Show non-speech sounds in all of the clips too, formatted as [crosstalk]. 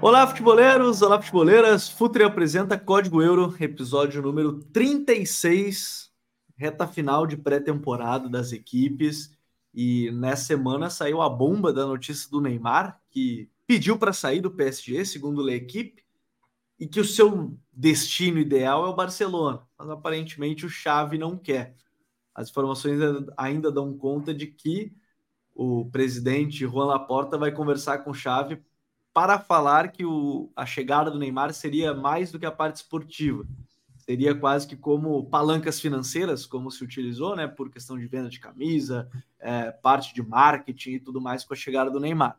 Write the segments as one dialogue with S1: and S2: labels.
S1: Olá, futeboleiros! Olá, futeboleiras! Futre apresenta Código Euro, episódio número 36, reta final de pré-temporada das equipes. E nessa semana saiu a bomba da notícia do Neymar, que pediu para sair do PSG, segundo a equipe, e que o seu destino ideal é o Barcelona. Mas aparentemente o Xavi não quer. As informações ainda dão conta de que o presidente Juan Laporta vai conversar com o Xavi para falar que o, a chegada do Neymar seria mais do que a parte esportiva. Seria quase que como palancas financeiras, como se utilizou, né, por questão de venda de camisa, é, parte de marketing e tudo mais com a chegada do Neymar.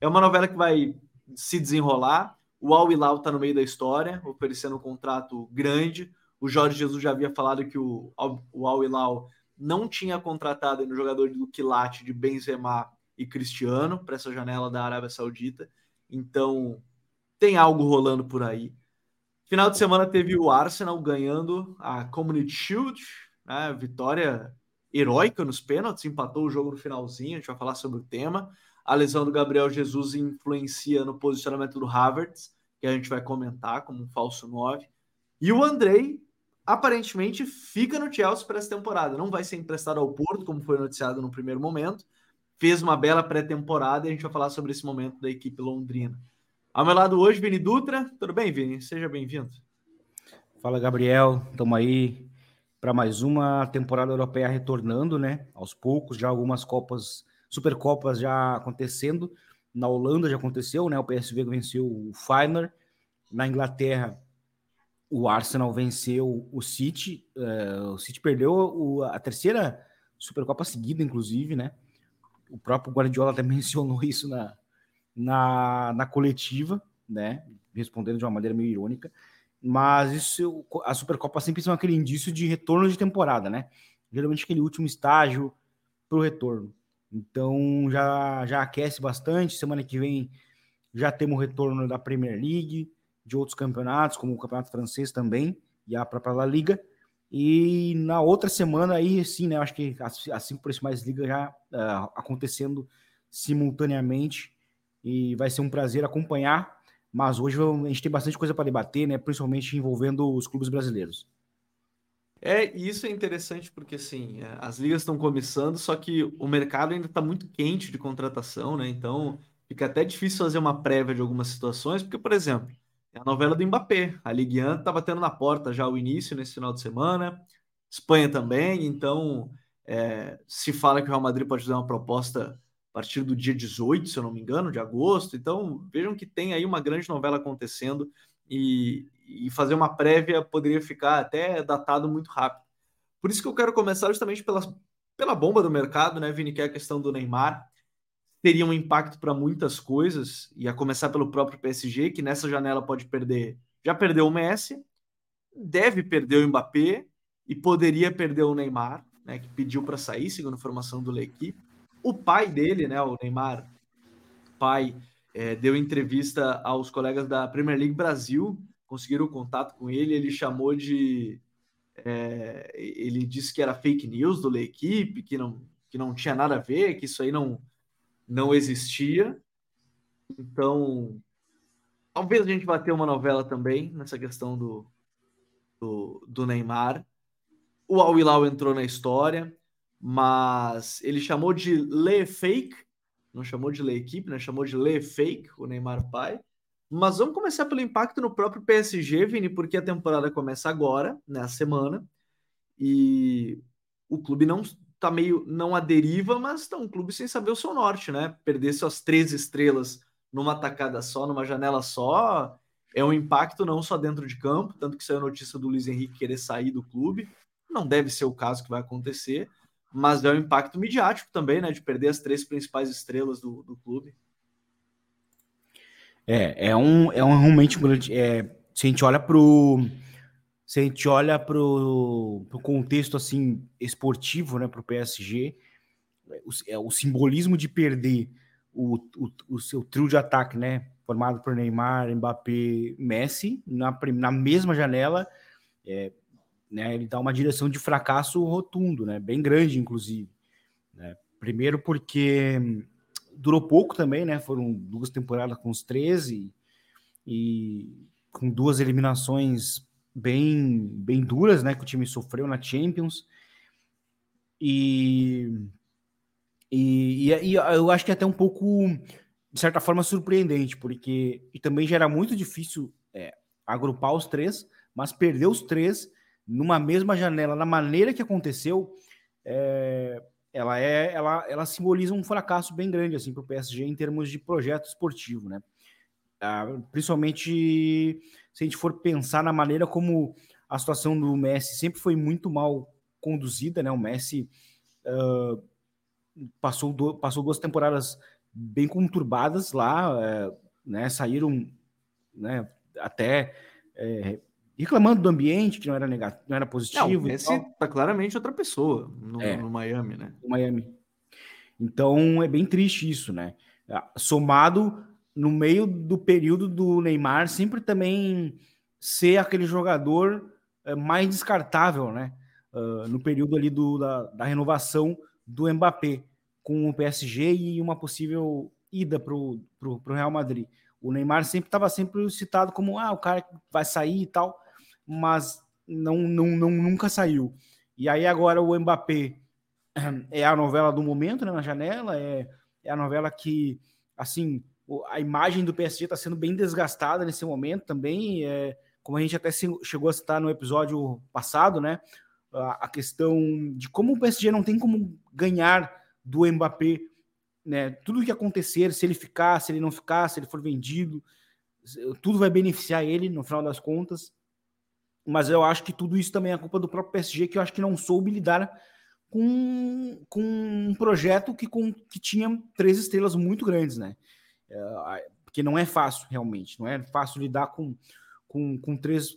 S1: É uma novela que vai se desenrolar. O Al Hilal está no meio da história, oferecendo um contrato grande. O Jorge Jesus já havia falado que o, o Al Hilal não tinha contratado no jogador do quilate de Benzema e Cristiano para essa janela da Arábia Saudita. Então, tem algo rolando por aí. Final de semana teve o Arsenal ganhando a Community Shield, né? vitória heróica nos pênaltis, empatou o jogo no finalzinho, a gente vai falar sobre o tema. A lesão do Gabriel Jesus influencia no posicionamento do Havertz, que a gente vai comentar como um falso 9. E o Andrei aparentemente fica no Chelsea para essa temporada. Não vai ser emprestado ao Porto, como foi noticiado no primeiro momento, fez uma bela pré-temporada e a gente vai falar sobre esse momento da equipe londrina. Ao meu lado hoje, Vini Dutra. Tudo bem, Vini? Seja bem-vindo.
S2: Fala, Gabriel. Estamos aí para mais uma temporada europeia retornando, né? Aos poucos, já algumas Copas, Supercopas já acontecendo. Na Holanda já aconteceu, né? O PSV venceu o Feyenoord. Na Inglaterra, o Arsenal venceu o City. Uh, o City perdeu o, a terceira Supercopa seguida, inclusive, né? o próprio Guardiola até [laughs] mencionou isso na, na, na coletiva, né? Respondendo de uma maneira meio irônica. Mas isso, a Supercopa sempre são aquele indício de retorno de temporada, né? Geralmente aquele último estágio para o retorno. Então já, já aquece bastante. Semana que vem já temos o retorno da Premier League, de outros campeonatos, como o Campeonato Francês também, e a própria La Liga. E na outra semana aí, sim, né? Acho que as, cinco principais ligas já uh, acontecendo simultaneamente e vai ser um prazer acompanhar. Mas hoje a gente tem bastante coisa para debater, né? Principalmente envolvendo os clubes brasileiros.
S1: É, isso é interessante porque assim, é, as ligas estão começando, só que o mercado ainda está muito quente de contratação, né? Então fica até difícil fazer uma prévia de algumas situações, porque, por exemplo, é a novela do Mbappé. A Ligue 1 está batendo na porta já o início nesse final de semana. Espanha também, então é, se fala que o Real Madrid pode fazer uma proposta a partir do dia 18, se eu não me engano, de agosto. Então vejam que tem aí uma grande novela acontecendo e, e fazer uma prévia poderia ficar até datado muito rápido. Por isso que eu quero começar justamente pela, pela bomba do mercado, né, Vini, que é a questão do Neymar teria um impacto para muitas coisas, e a começar pelo próprio PSG, que nessa janela pode perder. Já perdeu o Messi, deve perder o Mbappé e poderia perder o Neymar, né, que pediu para sair, segundo a informação do L'Equipe. O pai dele, né, o Neymar, pai, é, deu entrevista aos colegas da Premier League Brasil, conseguiram contato com ele, ele chamou de. É, ele disse que era fake news do L'Equipe, que não, que não tinha nada a ver, que isso aí não, não existia. Então, talvez a gente vá ter uma novela também nessa questão do, do, do Neymar. O Al Hilal entrou na história, mas ele chamou de Le Fake, não chamou de Le Equipe, né? chamou de Le Fake, o Neymar pai. Mas vamos começar pelo impacto no próprio PSG, Vini, porque a temporada começa agora, nessa semana, e o clube não tá meio não a deriva, mas tá um clube sem saber o seu norte, né? Perder suas três estrelas numa tacada só, numa janela só, é um impacto não só dentro de campo, tanto que saiu a notícia do Luiz Henrique querer sair do clube. Não deve ser o caso que vai acontecer, mas é um impacto midiático também, né? De perder as três principais estrelas do, do clube.
S2: É, é um, é um realmente um grande. É, se a gente olha pro se a gente olha para o contexto assim esportivo, né, para o PSG, o, é, o simbolismo de perder o, o, o, seu trio de ataque, né? Formado por Neymar, Mbappé, Messi, na, na mesma janela, é, né, ele dá uma direção de fracasso rotundo, né? Bem grande, inclusive. Né? Primeiro porque durou pouco também, né? Foram duas temporadas com os 13 e com duas eliminações bem, bem duras, né? Que o time sofreu na Champions. E, e, e, eu acho que é até um pouco, de certa forma, surpreendente, porque e também já era muito difícil é, agrupar os três, mas perder os três numa mesma janela, na maneira que aconteceu, é, ela é ela, ela simboliza um fracasso bem grande assim para o PSG em termos de projeto esportivo, né? Ah, principalmente se a gente for pensar na maneira como a situação do Messi sempre foi muito mal conduzida, né? O Messi uh, passou, do, passou duas temporadas bem conturbadas lá, uh, né? Saíram, né? Até uh, reclamando do ambiente, que não era negativo, não era positivo. Não, o
S1: Messi tá claramente outra pessoa no, é, no Miami, né?
S2: No Miami. Então é bem triste isso, né? Ah, somado no meio do período do Neymar, sempre também ser aquele jogador eh, mais descartável, né? Uh, no período ali do, da, da, renovação do Mbappé com o PSG e uma possível ida para o Real Madrid. O Neymar sempre estava sempre citado como ah, o cara que vai sair e tal mas não, não, não nunca saiu. E aí agora o Mbappé [clears throat] é a novela do momento, né, na janela, é, é a novela que, assim, a imagem do PSG está sendo bem desgastada nesse momento também, é, como a gente até chegou a citar no episódio passado, né, a, a questão de como o PSG não tem como ganhar do Mbappé, né, tudo o que acontecer, se ele ficar, se ele não ficar, se ele for vendido, tudo vai beneficiar ele no final das contas mas eu acho que tudo isso também é culpa do próprio PSG, que eu acho que não soube lidar com, com um projeto que, com, que tinha três estrelas muito grandes, né? É, porque não é fácil, realmente, não é fácil lidar com, com, com três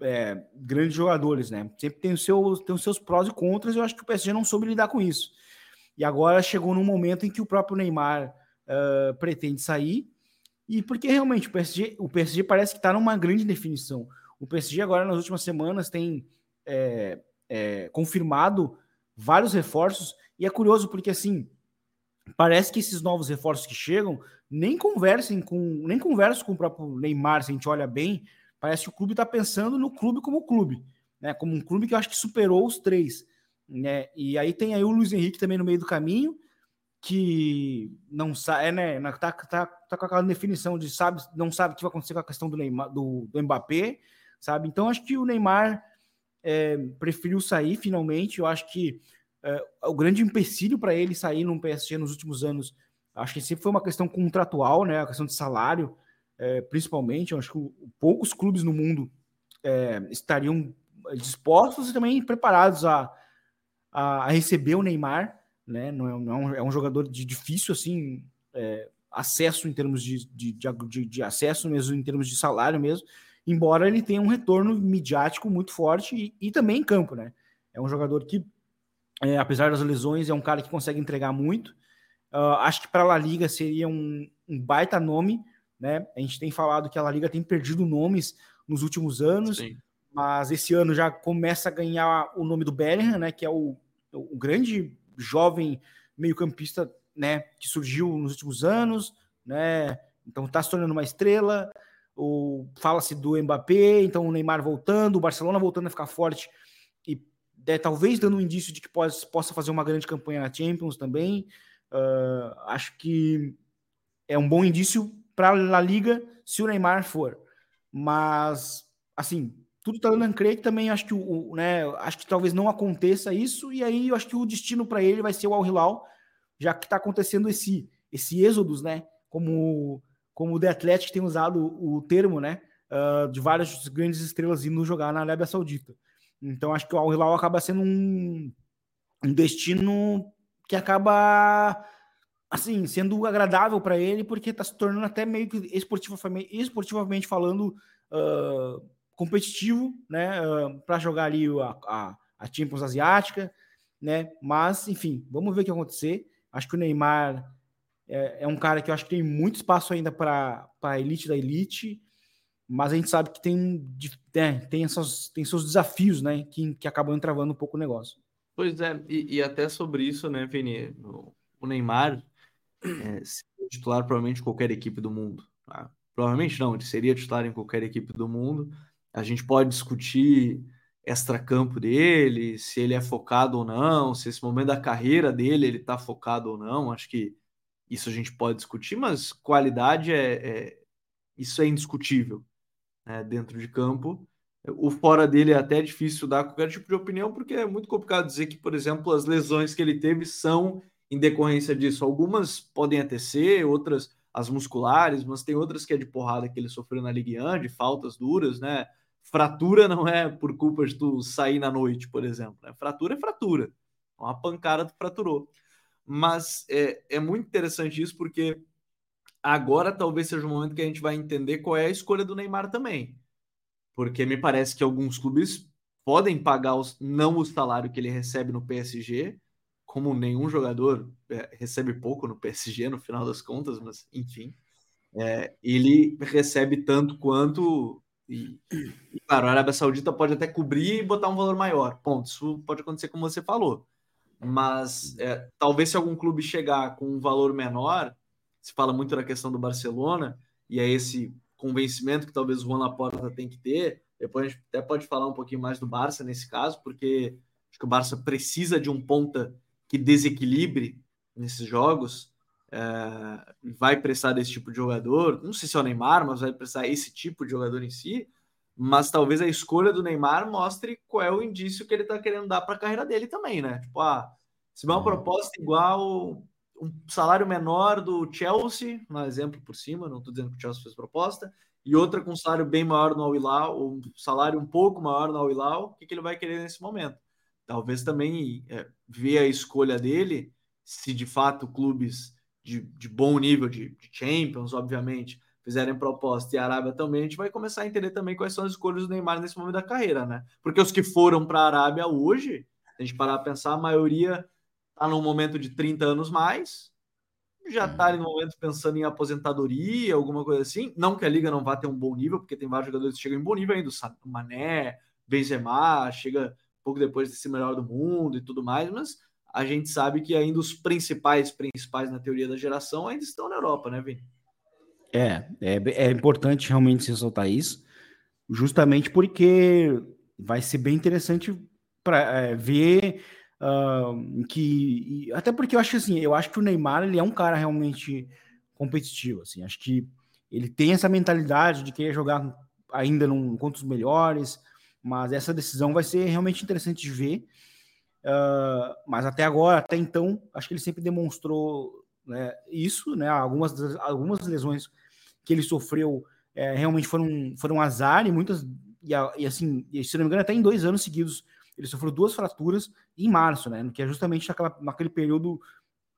S2: é, grandes jogadores, né? Sempre tem, o seu, tem os seus prós e contras, eu acho que o PSG não soube lidar com isso. E agora chegou num momento em que o próprio Neymar uh, pretende sair, e porque realmente o PSG, o PSG parece que está numa grande definição. O PSG agora nas últimas semanas tem é, é, confirmado vários reforços e é curioso porque assim parece que esses novos reforços que chegam nem conversem com nem conversam com o próprio Neymar. Se a gente olha bem, parece que o clube está pensando no clube como clube, né? Como um clube que eu acho que superou os três, né? E aí tem aí o Luiz Henrique também no meio do caminho que não sabe, é, né? Tá, tá, tá com aquela definição de sabe, não sabe o que vai acontecer com a questão do Neymar, do, do Mbappé sabe? Então acho que o Neymar é, preferiu sair finalmente. Eu acho que é, o grande empecilho para ele sair no PSG nos últimos anos, acho que sempre foi uma questão contratual, né? A questão de salário, é, principalmente. Eu acho que poucos clubes no mundo é, estariam dispostos e também preparados a, a, a, receber o Neymar, né? Não é, não é, um, é jogador de difícil assim é, acesso em termos de, de, de, de acesso mesmo, em termos de salário mesmo embora ele tenha um retorno midiático muito forte e, e também em campo, né? É um jogador que, é, apesar das lesões, é um cara que consegue entregar muito. Uh, acho que para a La Liga seria um, um, baita nome, né? A gente tem falado que a La Liga tem perdido nomes nos últimos anos, Sim. mas esse ano já começa a ganhar o nome do Bellingham, né? Que é o, o grande jovem meio-campista, né? Que surgiu nos últimos anos, né? Então está se tornando uma estrela fala-se do Mbappé, então o Neymar voltando, o Barcelona voltando a ficar forte e é, talvez dando um indício de que pode, possa fazer uma grande campanha na Champions também. Uh, acho que é um bom indício para a Liga se o Neymar for. Mas, assim, tudo está dando a crer que também acho que, o, né, acho que talvez não aconteça isso, e aí eu acho que o destino para ele vai ser o Al Hilal, já que está acontecendo esse, esse êxodos, né? Como como o The Athletic tem usado o termo, né, uh, de várias grandes estrelas indo jogar na Arábia Saudita. Então acho que o Al Hilal acaba sendo um, um destino que acaba assim sendo agradável para ele porque está se tornando até meio que esportivamente, esportivamente falando uh, competitivo, né, uh, para jogar ali a, a, a, Champions Asiática. né? Mas, enfim, vamos ver o que acontecer. Acho que o Neymar é, é um cara que eu acho que tem muito espaço ainda para a elite da elite, mas a gente sabe que tem, é, tem, essas, tem seus desafios, né? Que, que acabam entravando um pouco o negócio.
S1: Pois é, e, e até sobre isso, né, Vini? O Neymar é, seria titular provavelmente qualquer equipe do mundo. Tá? Provavelmente não, ele seria titular em qualquer equipe do mundo. A gente pode discutir extra-campo dele, se ele é focado ou não, se esse momento da carreira dele ele está focado ou não. Acho que isso a gente pode discutir, mas qualidade é, é isso é indiscutível né, dentro de campo. O fora dele é até difícil dar qualquer tipo de opinião, porque é muito complicado dizer que, por exemplo, as lesões que ele teve são em decorrência disso. Algumas podem até ser, outras as musculares, mas tem outras que é de porrada que ele sofreu na Ligue 1, de faltas duras, né? Fratura não é por culpa de tu sair na noite, por exemplo. Né? Fratura é fratura. Uma pancada tu fraturou. Mas é, é muito interessante isso porque agora talvez seja o momento que a gente vai entender qual é a escolha do Neymar também. Porque me parece que alguns clubes podem pagar os, não o salário que ele recebe no PSG, como nenhum jogador é, recebe pouco no PSG no final das contas, mas enfim, é, ele recebe tanto quanto e, e, claro, a Arábia Saudita pode até cobrir e botar um valor maior. Ponto. Isso pode acontecer como você falou. Mas é, talvez se algum clube chegar com um valor menor, se fala muito da questão do Barcelona, e é esse convencimento que talvez o Juan Laporta tem que ter. Depois a gente até pode falar um pouquinho mais do Barça nesse caso, porque acho que o Barça precisa de um ponta que desequilibre nesses jogos é, vai prestar desse tipo de jogador. Não sei se é o Neymar, mas vai prestar esse tipo de jogador em si. Mas talvez a escolha do Neymar mostre qual é o indício que ele está querendo dar para a carreira dele também, né? Tipo, ah, se vai uma proposta igual, um salário menor do Chelsea, um exemplo por cima, não estou dizendo que o Chelsea fez proposta, e outra com um salário bem maior no Al-Hilal, um salário um pouco maior no Al-Hilal, o que, que ele vai querer nesse momento? Talvez também é, ver a escolha dele, se de fato clubes de, de bom nível, de, de, Champions, obviamente, fizerem proposta e a Arábia também, a gente vai começar a entender também quais são as escolhas do Neymar nesse momento da carreira, né? Porque os que foram para a Arábia hoje, a gente parar a pensar, a maioria está num momento de 30 anos mais, já está no momento pensando em aposentadoria, alguma coisa assim. Não que a liga não vá ter um bom nível, porque tem vários jogadores que chegam em bom nível ainda, o Mané, Benzema, chega pouco depois de ser melhor do mundo e tudo mais, mas a gente sabe que ainda os principais, principais na teoria da geração ainda estão na Europa, né, Vini?
S2: É, é, é importante realmente ressaltar isso, justamente porque vai ser bem interessante para é, ver uh, que até porque eu acho assim, eu acho que o Neymar ele é um cara realmente competitivo, assim, acho que ele tem essa mentalidade de querer jogar ainda num, contra os melhores, mas essa decisão vai ser realmente interessante de ver. Uh, mas até agora, até então, acho que ele sempre demonstrou né, isso, né? Algumas, algumas lesões que ele sofreu é, realmente foram, foram azar e muitas, e, e assim, e, se não me engano, até em dois anos seguidos, ele sofreu duas fraturas em março, né? Que é justamente naquele período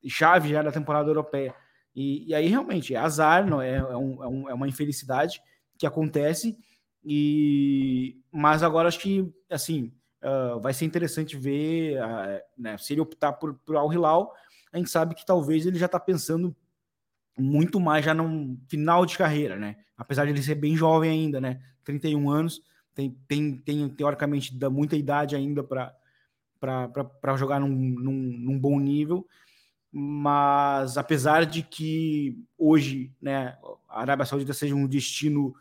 S2: chave já da temporada europeia. E, e aí realmente é azar, não é, é, um, é, um, é uma infelicidade que acontece. E mas agora acho que assim uh, vai ser interessante ver, uh, né, se ele optar por, por Al Hilal, a gente sabe que talvez ele já está pensando muito mais já no final de carreira, né? Apesar de ele ser bem jovem ainda, né? 31 anos, tem, tem, tem teoricamente dá muita idade ainda para jogar num, num, num, bom nível, mas apesar de que hoje né, a Arábia Saudita seja um destino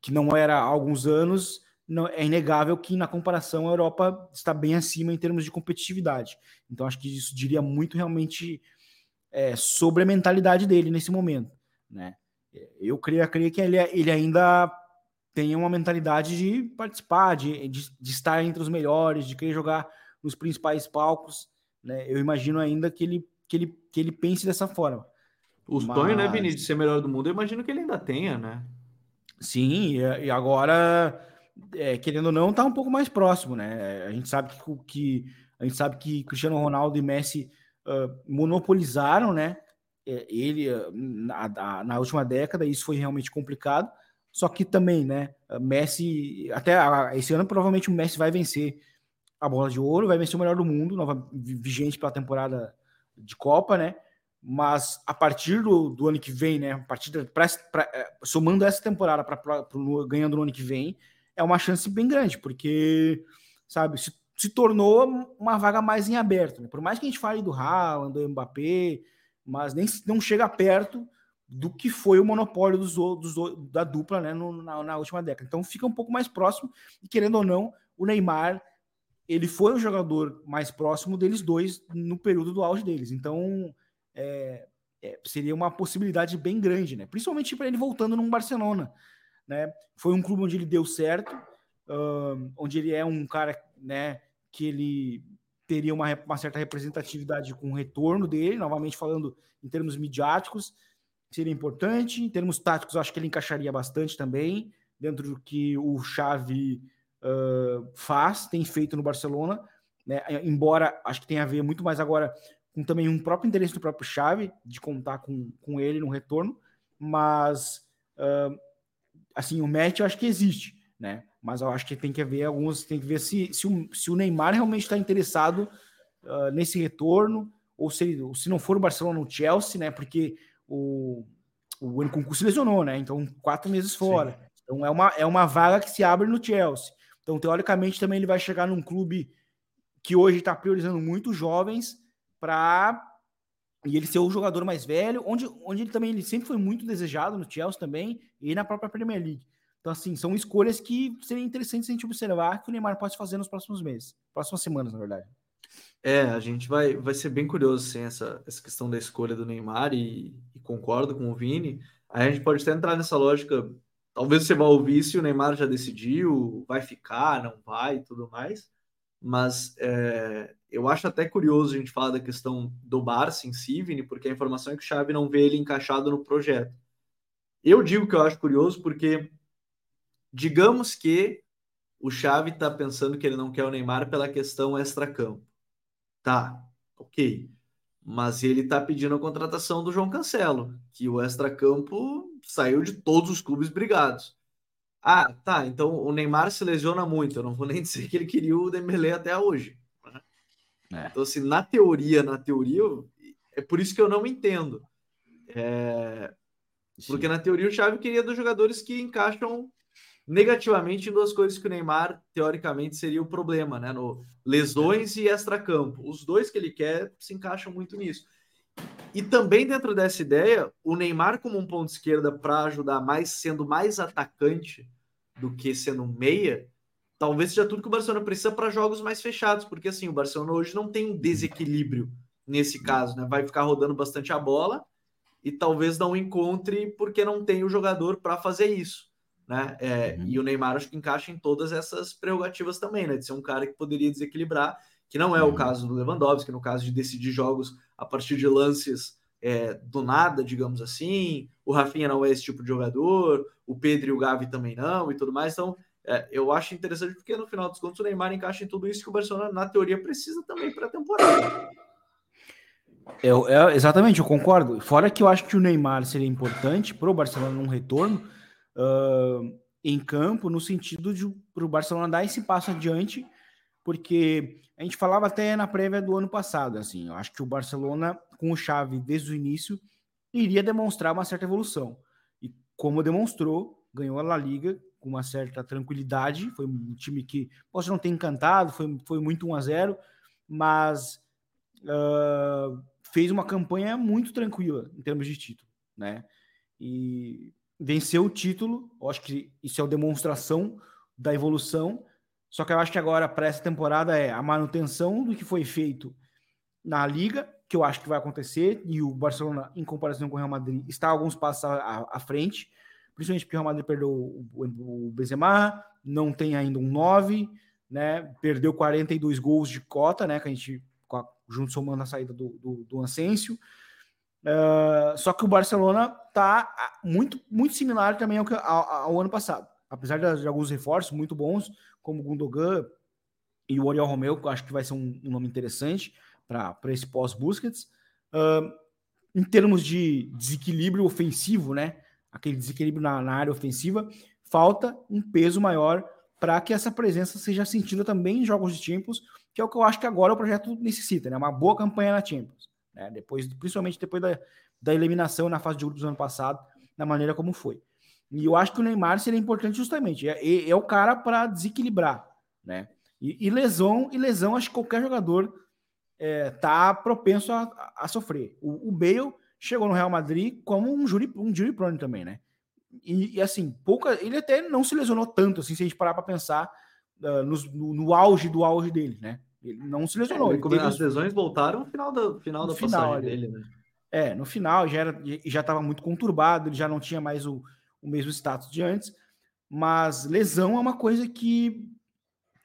S2: que não era há alguns anos, não, é inegável que na comparação a Europa está bem acima em termos de competitividade. Então acho que isso diria muito realmente é, sobre a mentalidade dele nesse momento, né? Eu creio, creio que ele, ele ainda tem uma mentalidade de participar, de, de, de, estar entre os melhores, de querer jogar nos principais palcos, né? Eu imagino ainda que ele, que ele, que ele pense dessa forma.
S1: O Mas... sonho, né, Vinícius, de ser melhor do mundo, eu imagino que ele ainda tenha, né?
S2: Sim, e agora, é, querendo ou não, tá um pouco mais próximo, né? A gente sabe que, que a gente sabe que Cristiano Ronaldo e Messi uh, monopolizaram, né? É, ele na, na, última década, isso foi realmente complicado. Só que também, né? Messi, até esse ano, provavelmente o Messi vai vencer a bola de ouro, vai vencer o melhor do mundo, nova, vigente para a temporada de Copa, né? Mas a partir do, do ano que vem, né? A partir da, pra, pra, é, somando essa temporada para ganhando no ano que vem, é uma chance bem grande, porque, sabe, se, se tornou uma vaga mais em aberto. Né? Por mais que a gente fale do Haaland, do Mbappé, mas nem não chega perto do que foi o monopólio dos, dos da dupla né, no, na, na, última década. Então fica um pouco mais próximo, e querendo ou não, o Neymar ele foi o jogador mais próximo deles dois no período do auge deles. Então é, é, seria uma possibilidade bem grande, né? Principalmente para ele voltando num Barcelona. Né? Foi um clube onde ele deu certo, uh, onde ele é um cara né, que ele teria uma, uma certa representatividade com o retorno dele, novamente falando em termos midiáticos seria importante. Em termos táticos, acho que ele encaixaria bastante também, dentro do que o Xavi uh, faz, tem feito no Barcelona. Né? Embora acho que tenha a ver muito mais agora com também um próprio interesse do próprio Xavi de contar com, com ele no retorno, mas uh, assim, o match eu acho que existe, né? Mas eu acho que tem que haver alguns, tem que ver se, se, o, se o Neymar realmente está interessado uh, nesse retorno, ou se, se não for o Barcelona, o Chelsea, né? Porque o, o Nkunku se lesionou, né? Então, quatro meses fora. Sim. Então, é uma, é uma vaga que se abre no Chelsea. Então, teoricamente, também ele vai chegar num clube que hoje está priorizando muito jovens para e ele ser o jogador mais velho, onde, onde ele também ele sempre foi muito desejado no Chelsea também e na própria Premier League. Então, assim, são escolhas que seriam interessantes a gente observar que o Neymar pode fazer nos próximos meses, próximas semanas, na verdade.
S1: É, a gente vai, vai ser bem curioso sim, essa, essa questão da escolha do Neymar e, e concordo com o Vini. Aí a gente pode até entrar nessa lógica. Talvez você vá ouvir se o Neymar já decidiu, vai ficar, não vai e tudo mais. Mas é, eu acho até curioso a gente falar da questão do Barça em si, Vini, porque a informação é que o Xavi não vê ele encaixado no projeto. Eu digo que eu acho curioso porque, digamos que o Xavi está pensando que ele não quer o Neymar pela questão extra-campo. Tá, ok. Mas ele tá pedindo a contratação do João Cancelo, que o extracampo saiu de todos os clubes brigados. Ah, tá. Então o Neymar se lesiona muito. Eu não vou nem [laughs] dizer que ele queria o Dembélé até hoje. É. Então, assim, na teoria, na teoria, é por isso que eu não entendo. É... Porque na teoria o Xavi queria dos jogadores que encaixam negativamente em duas coisas que o Neymar, teoricamente, seria o problema, né? No lesões e extracampo. Os dois que ele quer se encaixam muito nisso. E também dentro dessa ideia, o Neymar como um ponto esquerda para ajudar mais, sendo mais atacante do que sendo um meia, talvez seja tudo que o Barcelona precisa para jogos mais fechados, porque assim, o Barcelona hoje não tem um desequilíbrio nesse caso, né? Vai ficar rodando bastante a bola e talvez não encontre porque não tem o jogador para fazer isso né? É, uhum. E o Neymar acho que encaixa em todas essas prerrogativas também, né? De ser um cara que poderia desequilibrar, que não é uhum. o caso do Lewandowski, no caso de decidir jogos a partir de lances é, do nada, digamos assim. O Rafinha não é esse tipo de jogador, o Pedro e o Gavi também não, e tudo mais. Então, é, eu acho interessante porque no final dos contos o Neymar encaixa em tudo isso que o Barcelona, na teoria, precisa também para a temporada.
S2: Eu, eu, exatamente, eu concordo. Fora que eu acho que o Neymar seria importante para o Barcelona num retorno, uh, em campo, no sentido de para o Barcelona dar esse passo adiante, porque a gente falava até na prévia do ano passado, assim, eu acho que o Barcelona, com o Xavi desde o início, iria demonstrar uma certa evolução. E como demonstrou, ganhou a La Liga com uma certa tranquilidade, foi um time que pode não ter encantado, foi, foi muito 1 a 0 mas uh, fez uma campanha muito tranquila em termos de título, né? E venceu o título. Acho que isso é uma demonstração da evolução. Só que eu acho que agora, para essa temporada, é a manutenção do que foi feito na Liga, que eu acho que vai acontecer, e o Barcelona, em comparação com o Real Madrid, está alguns passos à, à frente, principalmente porque o Real Madrid perdeu o, Benzema, não tem ainda um 9, né? Perdeu 42 gols de cota, né? Que a gente, junto somando a saída do, do, do. Uh, só que o Barcelona tá ah, muito, muito similar também ao, ao, ao ano passado. Apesar de, de, alguns reforços muito bons, como Gundogan e o Oriol Romeu, que eu acho que vai ser um, um nome interessante para esse pós-Busquets. Uh, em termos de desequilíbrio ofensivo, né? Aquele desequilíbrio na, na área ofensiva, falta um peso maior para que essa presença seja sentida também em jogos de Champions, que é o que eu acho que agora o projeto necessita, né? Uma boa campanha na Champions, né? Depois, principalmente depois da, da eliminação na fase de grupos do ano passado, da maneira como foi. E eu acho que o Neymar seria importante justamente, é, é, é o cara para desequilibrar, né? E, e, lesão, e lesão, acho que qualquer jogador é, tá propenso a, a sofrer. O, o, Bale chegou no Real Madrid como um júri, um jury prone também, né? E, e, assim, pouca, ele até não se lesionou tanto, assim, se a gente parar para pensar uh, no, no, no, auge do auge dele, né? Ele não se lesionou. É,
S1: ele as lesões voltaram no final da, final da final, passagem dele, né?
S2: É, no final já era, já estava muito conturbado, ele já não tinha mais o, o mesmo status de antes, mas lesão é uma coisa que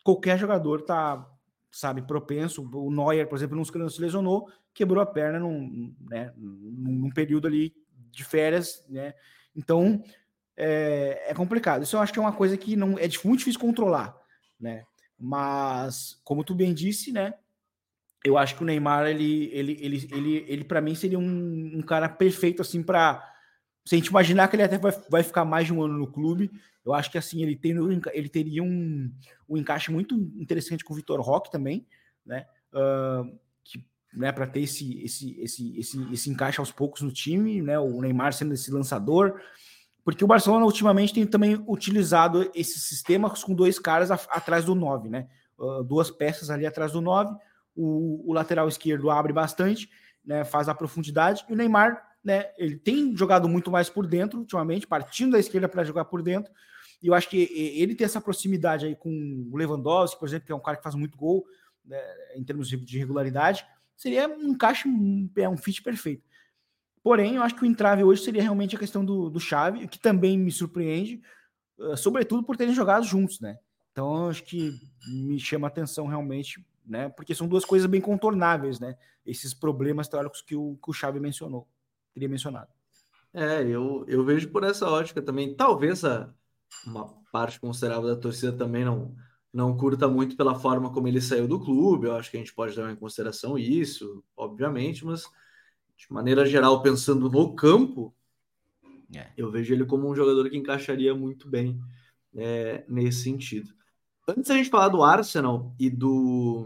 S2: qualquer jogador tá, sabe, propenso. O Neuer, por exemplo, não se lesionou, quebrou a perna num, né, num período ali de férias, né? Então é, é, complicado. Isso eu acho que é uma coisa que não é muito difícil controlar, né? Mas como tu bem disse, né? Eu acho que o Neymar ele ele ele ele, ele para mim seria um, um, cara perfeito assim para se a gente imaginar que ele até vai, vai ficar mais de um ano no clube, eu acho que assim ele tem ele teria um, um encaixe muito interessante com o Vitor Roque também, né? Uh, né, para ter esse, esse, esse, esse, esse encaixe aos poucos no time, né? O Neymar sendo esse lançador, porque o Barcelona ultimamente tem também utilizado esses sistemas com dois caras a, atrás do 9, né? Uh, duas peças ali atrás do 9. O, o, lateral esquerdo abre bastante, né? Faz a profundidade. E o Neymar, né? Ele tem jogado muito mais por dentro ultimamente, partindo da esquerda para jogar por dentro. E eu acho que ele tem essa proximidade aí com o Lewandowski, por exemplo, que é um cara que faz muito gol né, em termos de regularidade seria um encaixe, é um fit perfeito. Porém, eu acho que o entrave hoje seria realmente a questão do, do Chave, que também me surpreende, uh, sobretudo por terem jogado juntos, né? Então, acho que me chama atenção realmente, né? Porque são duas coisas bem contornáveis, né? Esses problemas teóricos que o, que o Chave mencionou, teria mencionado.
S1: É, eu, eu vejo por essa ótica também. Talvez a, uma parte considerável da torcida também não não curta muito pela forma como ele saiu do clube. Eu acho que a gente pode levar em consideração isso, obviamente, mas de maneira geral, pensando no campo, é. eu vejo ele como um jogador que encaixaria muito bem é, nesse sentido. Antes da gente falar do Arsenal e do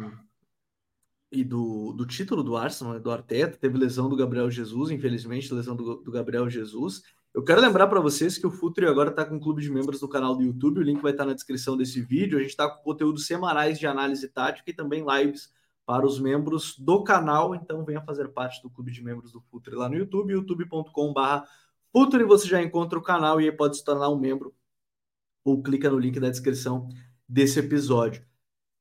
S1: e do, do título do Arsenal, do Arteta, teve lesão do Gabriel Jesus, infelizmente, lesão do, do Gabriel Jesus. Eu quero lembrar para vocês que o Futre agora está com um clube de membros do canal do YouTube. O link vai estar tá na descrição desse vídeo. A gente está com conteúdos semanais de análise tática e também lives para os membros do canal. Então venha fazer parte do clube de membros do Futre lá no YouTube, youtube.com/barra Futre. Você já encontra o canal e aí pode se tornar um membro ou clica no link da descrição desse episódio.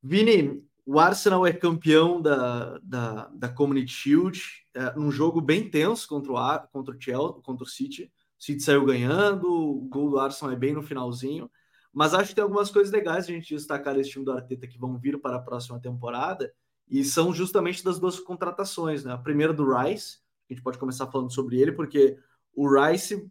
S1: Vini, o Arsenal é campeão da, da, da Community Shield, é, num jogo bem tenso contra o, contra o Chelsea, contra o City. City saiu ganhando, o gol do Arsenal é bem no finalzinho. Mas acho que tem algumas coisas legais a gente destacar esse time do Arteta que vão vir para a próxima temporada e são justamente das duas contratações, né? A primeira do Rice, a gente pode começar falando sobre ele, porque o Rice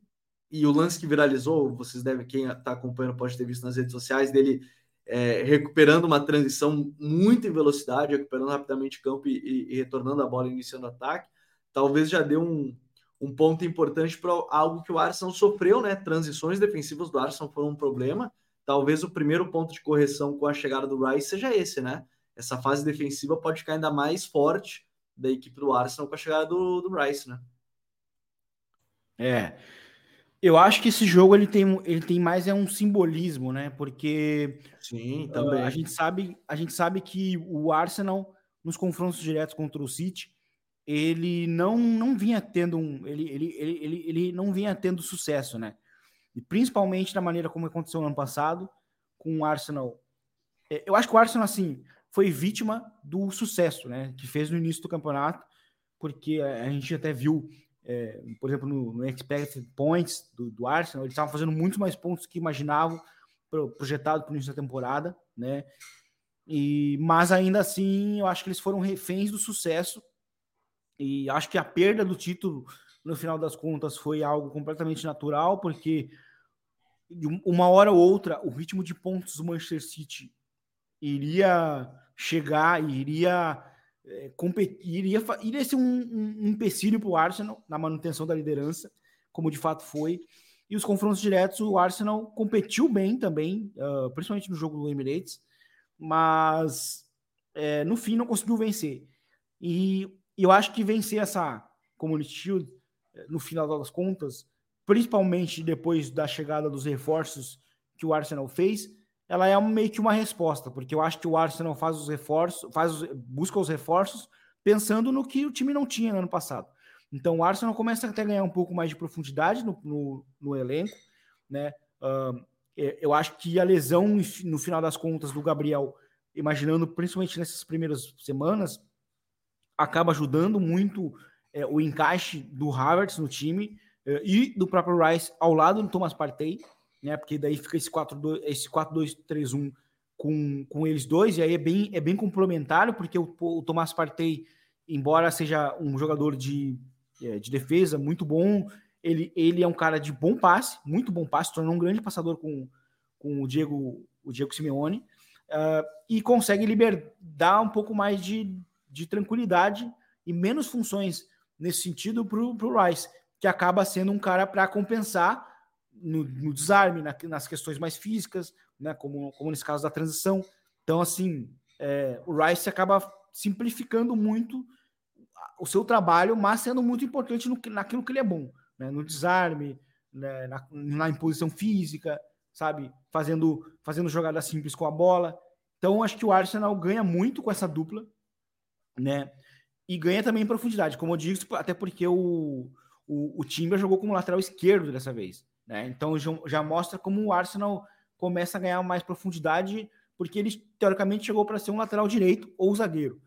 S1: e o lance que viralizou, vocês devem, quem está acompanhando pode ter visto nas redes sociais, dele é, recuperando uma transição muito em velocidade, recuperando rapidamente o campo e, e, e retornando a bola, iniciando o ataque. Talvez já deu um, um ponto importante para algo que o Arsenal sofreu, né? Transições defensivas do Arsenal foram um problema. Talvez o primeiro ponto de correção com a chegada do Rice seja esse, né? Essa fase defensiva pode ficar ainda mais forte da equipe do Arsenal com a chegada do, do Rice, né?
S2: É. Eu acho que esse jogo ele tem, ele tem mais é um simbolismo, né? Porque
S1: Sim, também.
S2: Uh, a gente sabe, a gente sabe que o Arsenal nos confrontos diretos contra o City, ele não, não vinha tendo um, ele, ele, ele, ele, ele não vinha tendo sucesso, né? E principalmente da maneira como aconteceu no ano passado, com o Arsenal. É, eu acho que o Arsenal, assim, foi vítima do sucesso, né? Que fez no início do campeonato, porque a gente até viu, é, por exemplo, no, no expected points do, do Arsenal, eles estavam fazendo muito mais pontos que imaginavam projetado para o início da temporada, né? E, mas ainda assim, eu acho que eles foram reféns do sucesso e acho que a perda do título, no final das contas, foi algo completamente natural, porque de uma hora ou outra, o ritmo de pontos do Manchester City iria chegar, iria é, competir, iria, iria ser um, um, um empecilho para o Arsenal na manutenção da liderança, como de fato foi. E os confrontos diretos, o Arsenal competiu bem também, uh, principalmente no jogo do Emirates, mas é, no fim não conseguiu vencer. E eu acho que vencer essa Community Shield, eh, no final das contas, principalmente depois da chegada dos reforços que o Arsenal fez, ela é meio que uma resposta, porque eu acho que o Arsenal faz os reforços, faz os, busca os reforços pensando no que o time não tinha no ano passado. Então o Arsenal começa até a ganhar um pouco mais de profundidade no, no, no elenco, né? Uh, eu acho que a lesão, no final das contas, do Gabriel, imaginando principalmente nessas primeiras semanas, acaba ajudando muito é, o encaixe do Havertz no time é, e do próprio Rice ao lado do Thomas Partey, né? Porque daí fica esse 4-2-3-1 com, com eles dois, e aí é bem, é bem complementar, porque o, o Thomas Partey, embora seja um jogador de é, de defesa muito bom. Ele, ele é um cara de bom passe, muito bom passe, tornou um grande passador com, com o Diego, o Diego Simeone, uh, e consegue liberar um pouco mais de, de tranquilidade e menos funções nesse sentido para o Rice, que acaba sendo um cara para compensar no, no desarme, na, nas questões mais físicas, né, como, como nesse caso da transição. Então, assim, é, o Rice acaba simplificando muito o seu trabalho, mas sendo muito importante no, naquilo que ele é bom, né? no desarme, né? na, na imposição física, sabe? Fazendo, fazendo jogadas simples com a bola. Então, acho que o Arsenal ganha muito com essa dupla, né? E ganha também em profundidade, como eu digo, até porque o, o, o Timber jogou como lateral esquerdo dessa vez, né? Então já, já mostra como o Arsenal começa a ganhar mais profundidade, porque ele teoricamente chegou para ser um lateral direito ou zagueiro.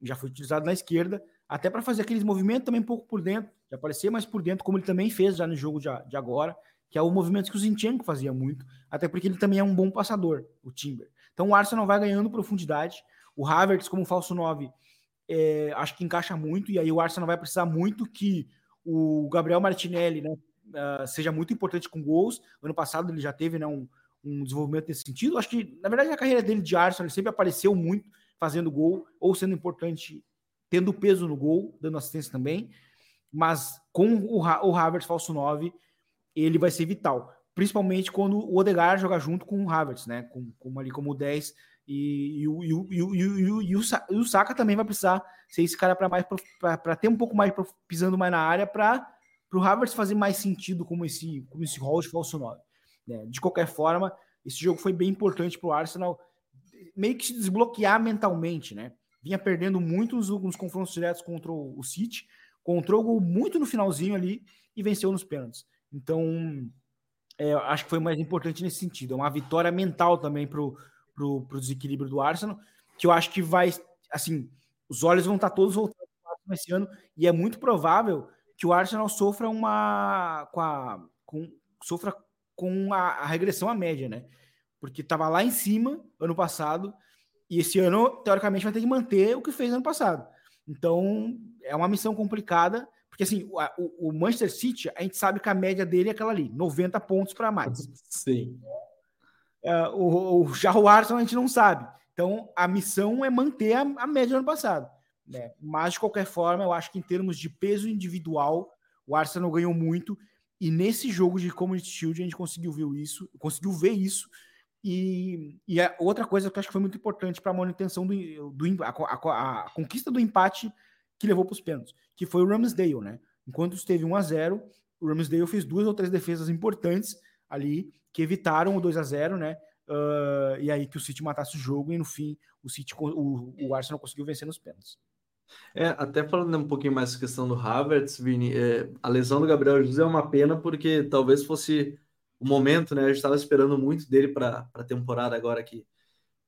S2: Já foi utilizado na esquerda, até para fazer aqueles movimentos também um pouco por dentro, de aparecer mais por dentro, como ele também fez já no jogo de, de agora, que é o movimento que o Zinchenko fazia muito, até porque ele também é um bom passador, o Timber. Então o Arsenal vai ganhando profundidade, o Havertz como falso 9, é, acho que encaixa muito, e aí o Arsenal vai precisar muito que o Gabriel Martinelli né, uh, seja muito importante com gols. Ano passado ele já teve né, um, um desenvolvimento nesse sentido. Acho que, na verdade, na carreira dele de Arsenal, ele sempre apareceu muito fazendo gol ou sendo importante tendo peso no gol, dando assistência também, mas com o, o Havertz falso 9, ele vai ser vital, principalmente quando o Odegaard jogar junto com o Havertz, né, com, com ali como 10 e, e, e, e, o, Saka também vai precisar ser esse cara para mais para ter um pouco mais pisando mais na área para o Havertz fazer mais sentido como esse como esse rol de falso 9. Né? De qualquer forma, esse jogo foi bem importante para o Arsenal meio que se desbloquear mentalmente, né? vinha perdendo muito nos, confrontos diretos contra o, City, o gol muito no finalzinho ali e venceu nos pênaltis. Então, é, acho que foi mais importante nesse sentido. É uma vitória mental também para o desequilíbrio do Arsenal, que eu acho que vai, assim, os olhos vão estar todos voltados esse ano, e é muito provável que o Arsenal sofra uma. com a. Com, sofra com a, a regressão à média, né? Porque estava lá em cima ano passado e esse ano, teoricamente, vai ter que manter o que fez ano passado. Então, é uma missão complicada, porque assim, o, o Manchester City, a gente sabe que a média dele é aquela ali, 90 pontos para mais.
S1: Sim.
S2: Uh, o, o, já o Arsenal a gente não sabe. Então, a missão é manter a, a média do ano passado. Né? Mas, de qualquer forma, eu acho que em termos de peso individual, o Arsenal ganhou muito. E nesse jogo de Community Shield, a gente conseguiu ver isso, conseguiu ver isso e, e a outra coisa que eu acho que foi muito importante para a manutenção do, do a, a, a, conquista do empate que levou para os pênaltis, que foi o Ramsdale, né? Enquanto esteve 1 a 0 o Ramsdale fez duas ou três defesas importantes ali que evitaram o 2 a 0 né? Uh, e aí que o City matasse o jogo e no fim o City o, o Arsenal conseguiu vencer nos pênaltis.
S1: É, até falando um pouquinho mais da questão do Havertz, Vini, é, a lesão do Gabriel Jesus é uma pena porque talvez fosse o momento, né? A gente estava esperando muito dele para a temporada agora que,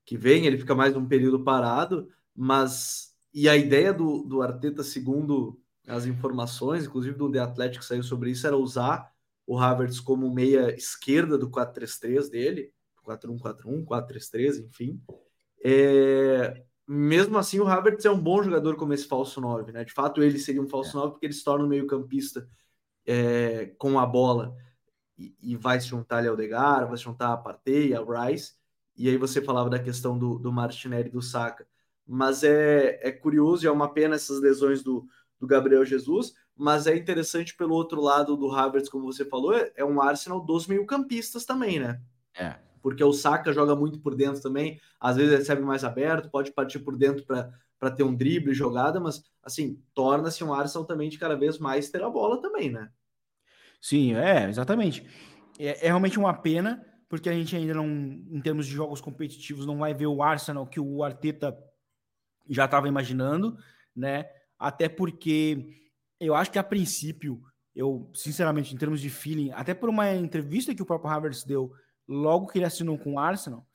S1: que vem. Ele fica mais um período parado, mas e a ideia do, do Arteta, segundo as informações, inclusive do The Athletic saiu sobre isso, era usar o Havertz como meia esquerda do 4-3-3 dele, 4-1-4-1, 4-3-3, enfim. É, mesmo assim, o Havertz é um bom jogador como esse falso 9, né? De fato, ele seria um falso é. 9 porque ele se torna um meio-campista é, com a bola e, vai se juntar ali ao Degar, vai se juntar a Partey, a Rice, e aí você falava da questão do, do Martinelli e do Saka. Mas é, é curioso e é uma pena essas lesões do, do Gabriel Jesus, mas é interessante pelo outro lado do Havertz, como você falou, é um Arsenal dos meio-campistas também, né?
S2: É.
S1: Porque o Saka joga muito por dentro também, às vezes recebe mais aberto, pode partir por dentro para ter um drible, jogada, mas assim, torna-se um Arsenal também de cada vez mais ter a bola também, né?
S2: Sim, é, exatamente. É, é realmente uma pena, porque a gente ainda não, em termos de jogos competitivos, não vai ver o Arsenal que o Arteta já estava imaginando, né? Até porque eu acho que a princípio, eu, sinceramente, em termos de feeling, até por uma entrevista que o próprio Havertz deu logo que ele assinou com o Arsenal,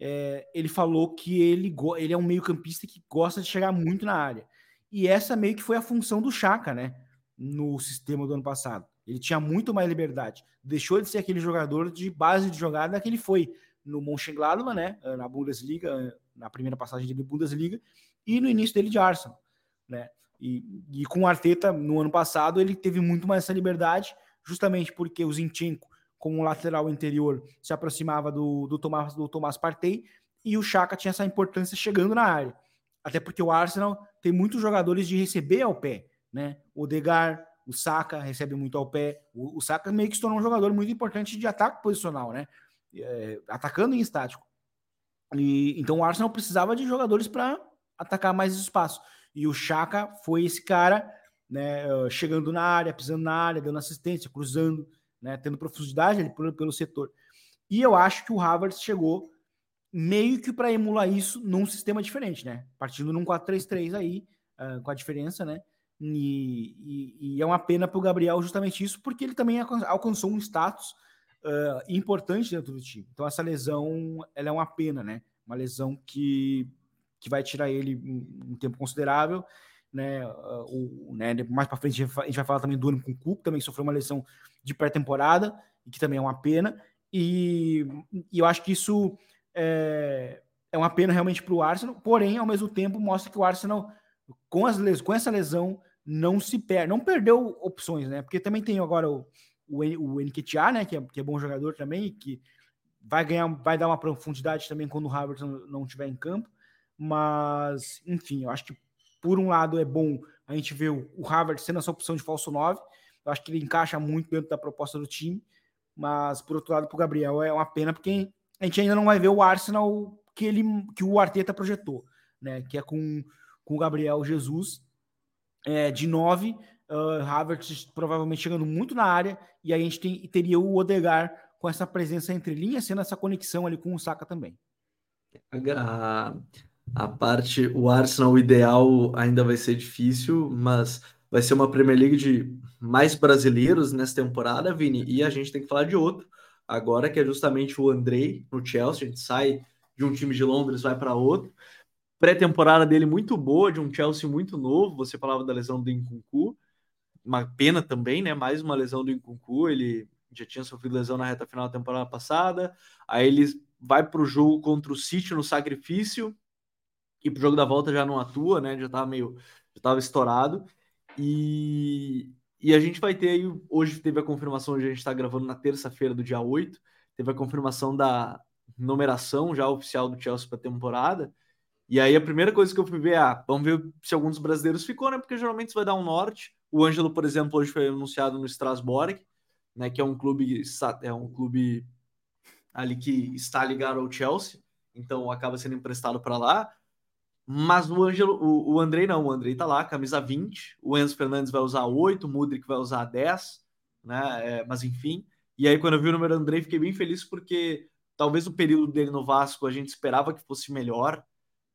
S2: é, ele falou que ele, ele é um meio-campista que gosta de chegar muito na área. E essa meio que foi a função do Chaka, né? No sistema do ano passado. Ele tinha muito mais liberdade. Deixou de ser aquele jogador de base de jogada que ele foi no Mönchengladbach, né? Na Bundesliga, na primeira passagem dele Bundesliga, e no início dele de Arsenal, né? E, e com o Arteta, no ano passado, ele teve muito mais essa liberdade, justamente porque o Zinchenko, como lateral interior, se aproximava do, do, Tomás, do Tomás Partey, e o Chaka tinha essa importância chegando na área. Até porque o Arsenal tem muitos jogadores de receber ao pé, né? O Degar, o Saka recebe muito ao pé. O, o Saka meio que se tornou um jogador muito importante de ataque posicional, né? É, atacando em estático. E, então o Arsenal precisava de jogadores para atacar mais espaço. E o Chaka foi esse cara, né, chegando na área, pisando na área, dando assistência, cruzando, né, tendo profundidade ali pelo, pelo setor. E eu acho que o Havertz chegou meio que para emular isso num sistema diferente, né? Partindo num 4-3-3 aí, uh, com a diferença, né? E, e, e é uma pena para o Gabriel justamente isso, porque ele também alcançou um status uh, importante dentro do time. Então essa lesão, ela é uma pena, né? Uma lesão que que vai tirar ele um, tempo considerável. Né, o, né, mais para frente a gente vai falar também do ano com o Cook, também sofreu uma lesão de pré-temporada, que também é uma pena. E, e eu acho que isso é, é uma pena realmente para o Arsenal, porém, ao mesmo tempo, mostra que o Arsenal, com, as les com essa lesão, não se perde, não perdeu opções, né? Porque também tem agora o, o, o né? Que é, que é bom jogador também, que vai ganhar, vai dar uma profundidade também quando o Havertz não estiver em campo. Mas, enfim, eu acho que por um lado é bom a gente ver o, Havertz sendo essa opção de falso 9. Eu acho que ele encaixa muito dentro da proposta do time. Mas, por outro lado, para o Gabriel é uma pena, porque a gente ainda não vai ver o Arsenal que, ele, que o Arteta projetou, né? Que é com, com o Gabriel Jesus é, de 9, uh, Havertz provavelmente chegando muito na área, e aí a gente tem, teria o Odegar com essa presença entre linhas, sendo essa conexão ali com o Saka também.
S1: A, a parte, o Arsenal o ideal ainda vai ser difícil, mas vai ser uma Premier League de mais brasileiros nessa temporada, Vini, e a gente tem que falar de outro agora, que é justamente o Andrei no Chelsea. A gente sai de um time de Londres, vai para outro. Pré-temporada dele muito boa, de um Chelsea muito novo. Você falava da lesão do Nkunku, uma pena também, né? Mais uma lesão do Nkunku. Ele já tinha sofrido lesão na reta final da temporada passada. Aí ele vai para o jogo contra o City no sacrifício e pro jogo da volta já não atua, né? Já tava meio. Já tava estourado. E, e a gente vai ter aí. Hoje teve a confirmação, hoje a gente está gravando na terça-feira do dia 8. Teve a confirmação da numeração já oficial do Chelsea para temporada. E aí a primeira coisa que eu fui ver é, ah, vamos ver se alguns brasileiros ficou, né? Porque geralmente isso vai dar um norte. O Ângelo, por exemplo, hoje foi anunciado no Strasbourg, né? Que é um clube, é um clube ali que está ligado ao Chelsea, então acaba sendo emprestado para lá. Mas o Ângelo, o, o Andrei não, o Andrei tá lá, camisa 20, o Enzo Fernandes vai usar 8, o Mudrik vai usar 10, né? É, mas enfim. E aí, quando eu vi o número do Andrei, fiquei bem feliz porque talvez o período dele no Vasco a gente esperava que fosse melhor,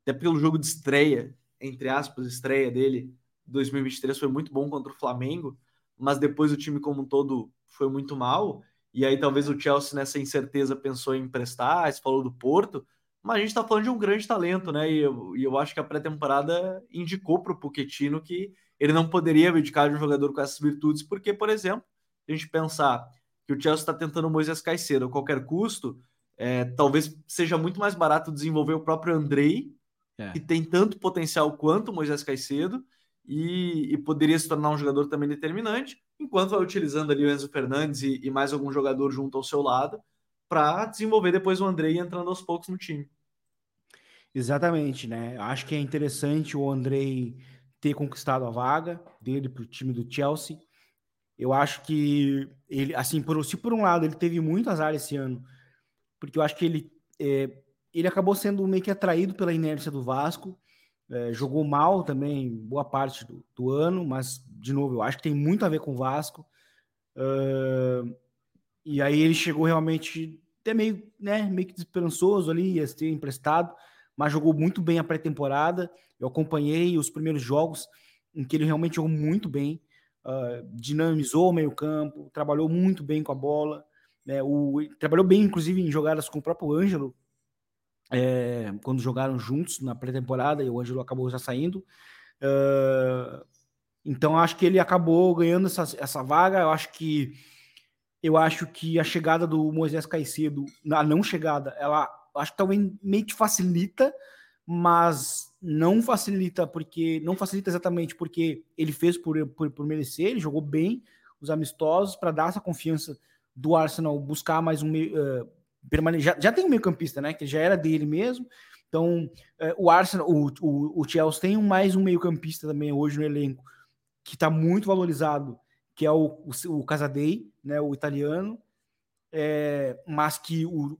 S1: até pelo jogo de estreia, entre aspas, estreia dele, 2023 foi muito bom contra o Flamengo, mas depois o time como um todo foi muito mal. E aí talvez o Chelsea nessa incerteza pensou em emprestar, você falou do Porto, mas a gente está falando de um grande talento, né? E eu, e eu acho que a pré-temporada indicou para o Pochettino que ele não poderia abdicar de um jogador com essas virtudes, porque, por exemplo, a gente pensar que o Chelsea está tentando o Moisés Caicedo a qualquer custo, é, talvez seja muito mais barato desenvolver o próprio Andrei, é. que tem tanto potencial quanto o Moisés Caicedo, e, e, poderia se tornar um jogador também determinante, enquanto vai utilizando ali o Enzo Fernandes e, e mais algum jogador junto ao seu lado, para desenvolver depois o Andrei entrando aos poucos no time.
S2: Exatamente, né? Acho que é interessante o Andrei ter conquistado a vaga dele para o time do Chelsea. Eu acho que ele, assim, por, se por um lado ele teve muito azar esse ano, porque eu acho que ele, é, ele acabou sendo meio que atraído pela inércia do Vasco, é, jogou mal também boa parte do, do, ano, mas, de novo, eu acho que tem muito a ver com o Vasco. Uh, e aí ele chegou realmente até meio, né, meio que desesperançoso ali, ia ser emprestado, mas jogou muito bem a pré-temporada. Eu acompanhei os primeiros jogos em que ele realmente jogou muito bem, uh, dinamizou o meio-campo, trabalhou muito bem com a bola. Né, o, trabalhou bem, inclusive, em jogadas com o próprio Ângelo, é, quando jogaram juntos na pré-temporada e o Ângelo acabou já saindo. Uh, então acho que ele acabou ganhando essa, essa vaga. Eu acho que eu acho que a chegada do Moisés Caicedo, a não chegada, ela acho que também meio que facilita, mas não facilita porque não facilita exatamente porque ele fez por, por, por merecer, ele jogou bem os amistosos para dar essa confiança do Arsenal buscar mais um uh, permane já, já tem um meio-campista, né? Que já era dele mesmo. Então, uh, o Arsenal, o, o, o Chelsea tem mais um meio-campista também hoje no elenco que está muito valorizado, que é o, o, o Casadei, né? O italiano, é, mas que o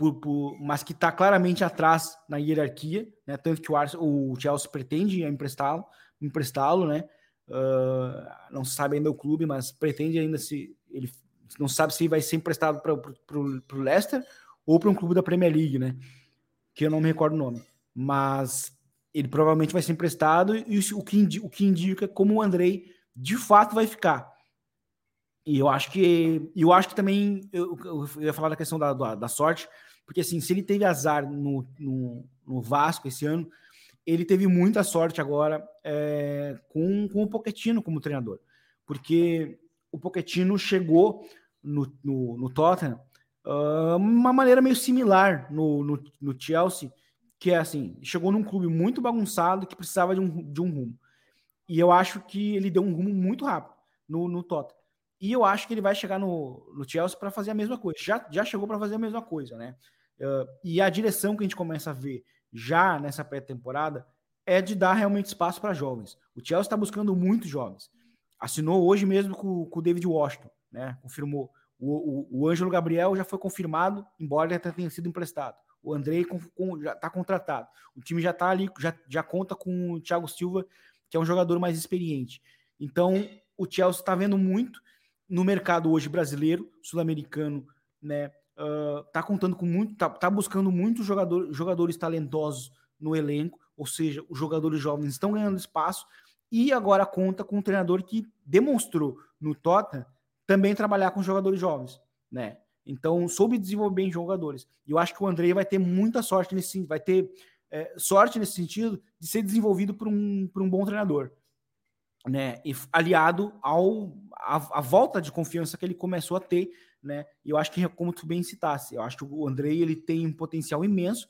S2: por, por, mas que está claramente atrás na hierarquia, né? Tanto que o, o Chelsea pretende emprestá-lo, emprestá-lo, né? Uh, não sabe ainda o clube, mas pretende ainda se ele não sabe se vai ser emprestado para o Leicester ou para um clube da Premier League, né? Que eu não me recordo o nome. Mas ele provavelmente vai ser emprestado e o que, indica, o que indica como o Andrei de fato vai ficar. E eu acho que eu acho que também eu, eu ia falar da questão da, da, da, sorte, porque assim, se ele teve azar no, no, no Vasco esse ano, ele teve muita sorte agora é, com, com o Pochettino como treinador, porque o Pochettino chegou no, no, no Tottenham uh, uma maneira meio similar no, no, no, Chelsea, que é assim, chegou num clube muito bagunçado que precisava de um, de um rumo. E eu acho que ele deu um rumo muito rápido no, no Tottenham. E eu acho que ele vai chegar no, no Chelsea para fazer a mesma coisa. Já, já chegou para fazer a mesma coisa, né? Uh, e a direção que a gente começa a ver já nessa pré-temporada é de dar realmente espaço para jovens. O Chelsea está buscando muitos jovens. Assinou hoje mesmo com, com o David Washington né? Confirmou. O, o, o Ângelo Gabriel já foi confirmado, embora ele tenha sido emprestado. O Andrei com, com, já está contratado. O time já está ali, já, já conta com o Thiago Silva, que é um jogador mais experiente. Então, o Chelsea está vendo muito no mercado hoje brasileiro, sul-americano, né? Uh, tá contando com muito, tá, tá buscando muitos jogador, jogadores talentosos no elenco, ou seja, os jogadores jovens estão ganhando espaço e agora conta com um treinador que demonstrou no Tottenham também trabalhar com jogadores jovens, né? Então, soube desenvolver bem jogadores. E eu acho que o Andrei vai ter muita sorte nesse vai ter é, sorte nesse sentido de ser desenvolvido por um, por um bom treinador, né? E aliado ao a, a, volta de confiança que ele começou a ter, né? E eu acho que como tu bem citasse, eu acho que o Andrei ele tem um potencial imenso.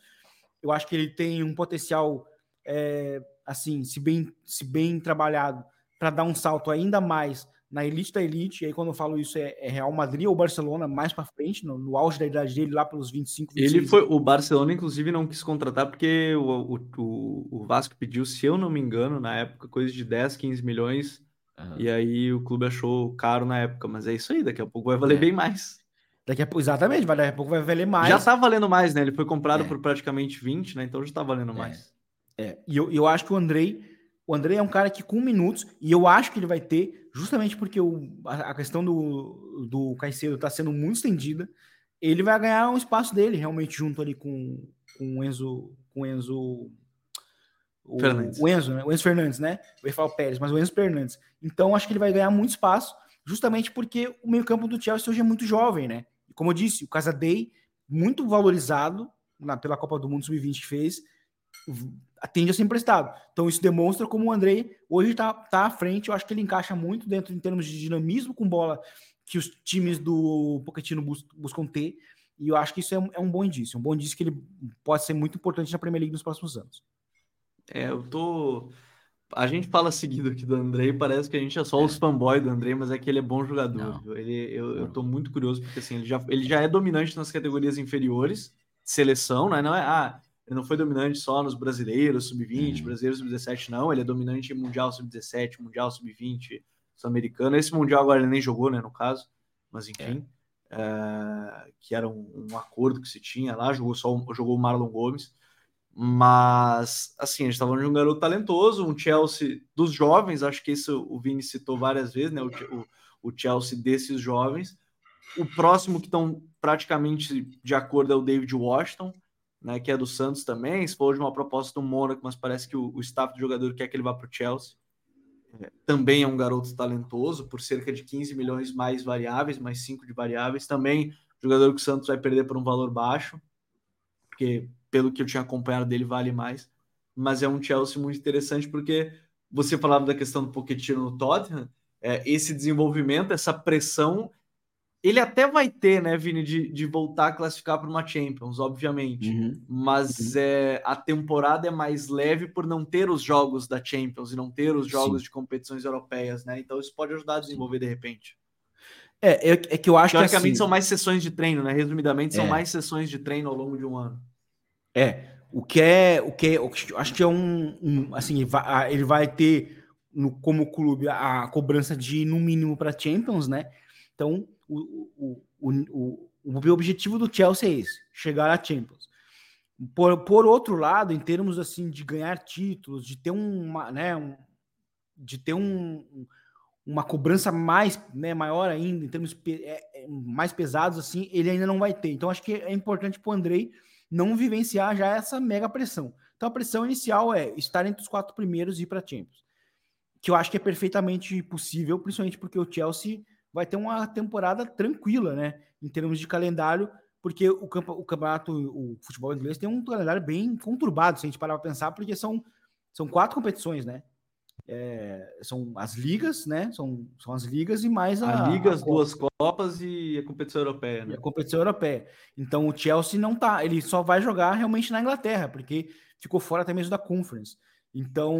S2: Eu acho que ele tem um potencial é, assim, se bem se bem trabalhado para dar um salto ainda mais na elite da elite, e aí quando eu falo isso é, é Real Madrid ou Barcelona mais para frente, no, no, auge da idade dele, lá pelos 25,
S1: 26 Ele foi, o Barcelona inclusive não quis contratar porque o, o, o Vasco pediu, se eu não me engano, na época, coisa de 10, 15 milhões, uhum. e aí o clube achou caro na época, mas é isso aí, daqui a pouco vai valer é. bem mais.
S2: Daqui a exatamente, daqui a pouco vai valer mais.
S1: Já tá valendo mais, né? Ele foi comprado é. por praticamente 20, né? Então já tá valendo é. mais.
S2: É, e eu, eu acho que o Andrei o André é um cara que com minutos, e eu acho que ele vai ter, justamente porque o, a, a questão do, do Caicedo está sendo muito estendida, ele vai ganhar um espaço dele realmente junto ali com, com o Enzo. Com o Enzo. O, o Enzo, né? O Enzo Fernandes, né? Eu ia falar o Pérez, mas o Enzo Fernandes. Então, acho que ele vai ganhar muito espaço, justamente porque o meio-campo do Chelsea hoje é muito jovem, né? E como eu disse, o Casadei, muito valorizado na, pela Copa do Mundo Sub-20 que fez, tende a ser emprestado. Então isso demonstra como o Andrei hoje está tá à frente. Eu acho que ele encaixa muito dentro em termos de dinamismo com bola que os times do Pochettino bus buscam ter. E eu acho que isso é um, é um bom indício. Um bom indício que ele pode ser muito importante na Premier League nos próximos anos.
S1: É, eu tô. A gente fala seguido aqui do Andrei, parece que a gente é só os fanboy do Andrei, mas é que ele é bom jogador. Ele, eu, eu tô muito curioso, porque assim, ele já, ele já é dominante nas categorias inferiores, seleção, né? Não é, ah, Ele não foi dominante só nos brasileiros, sub-20,
S2: Uhum.
S1: brasileiros sub-17, não. Ele é dominante em Mundial sub-17, Mundial sub-20, sul-americano. Esse Mundial agora ele nem jogou, né, no caso. Mas enfim, é, que era um, um acordo que se tinha lá, jogou só jogou o Marlon Gomes. Mas, assim, a gente tá falando de um garoto talentoso, um Chelsea dos jovens, acho que isso o Vini citou várias vezes, né? O, o, o Chelsea desses jovens. O próximo que estão praticamente de acordo é o David Washington, né? Que é do Santos também. For de uma proposta do Mônaco, mas parece que o, o staff do jogador quer que ele vá para o Chelsea. É, também é um garoto talentoso, por cerca de 15 milhões mais variáveis, mais 5 de variáveis. Também jogador que o Santos vai perder por um valor baixo, porque pelo que eu tinha acompanhado dele vale mais. Mas é um Chelsea muito interessante porque você falava da questão do Pochettino no Tottenham, é, esse desenvolvimento, essa pressão, ele até vai ter, né, Vini, de, de voltar a classificar para uma Champions, obviamente.
S2: Uhum.
S1: Mas é, a temporada é mais leve por não ter os jogos da Champions e não ter os jogos
S2: Sim.
S1: de competições europeias, né? Então isso pode ajudar a desenvolver de repente.
S2: É, é, é que eu acho que
S1: Teoricamente
S2: assim,
S1: são mais sessões de treino, né? Resumidamente, são
S2: É.
S1: mais sessões de treino ao longo de um ano.
S2: É, o que é, o que é, acho que é um, um, assim, vai- a- ele vai ter no, como clube a, cobrança de no mínimo para Champions, né? Então, o, o, o, o, objetivo do Chelsea é esse, chegar à Champions. Por, por outro lado, em termos assim de ganhar títulos, de ter uma, né, um, de ter um- uma cobrança mais, né, maior ainda, em termos pe- é, é, mais pesados assim, ele ainda não vai ter. Então, acho que é importante para o Andrei não vivenciar já essa mega pressão. Então a pressão inicial é estar entre os quatro primeiros e ir para Champions. Que eu acho que é perfeitamente possível, principalmente porque o Chelsea vai ter uma temporada tranquila, né? Em termos de calendário, porque o, campo, o campeonato, o futebol inglês tem um calendário bem conturbado, se a gente parar para pensar, porque são, são quatro competições, né? É, são as ligas, né? São, são as ligas e mais a,
S1: A Liga, as duas Copas e a competição europeia, né?
S2: a competição europeia. Então o Chelsea não tá, ele só vai jogar realmente na Inglaterra, porque ficou fora até mesmo da Conference. Então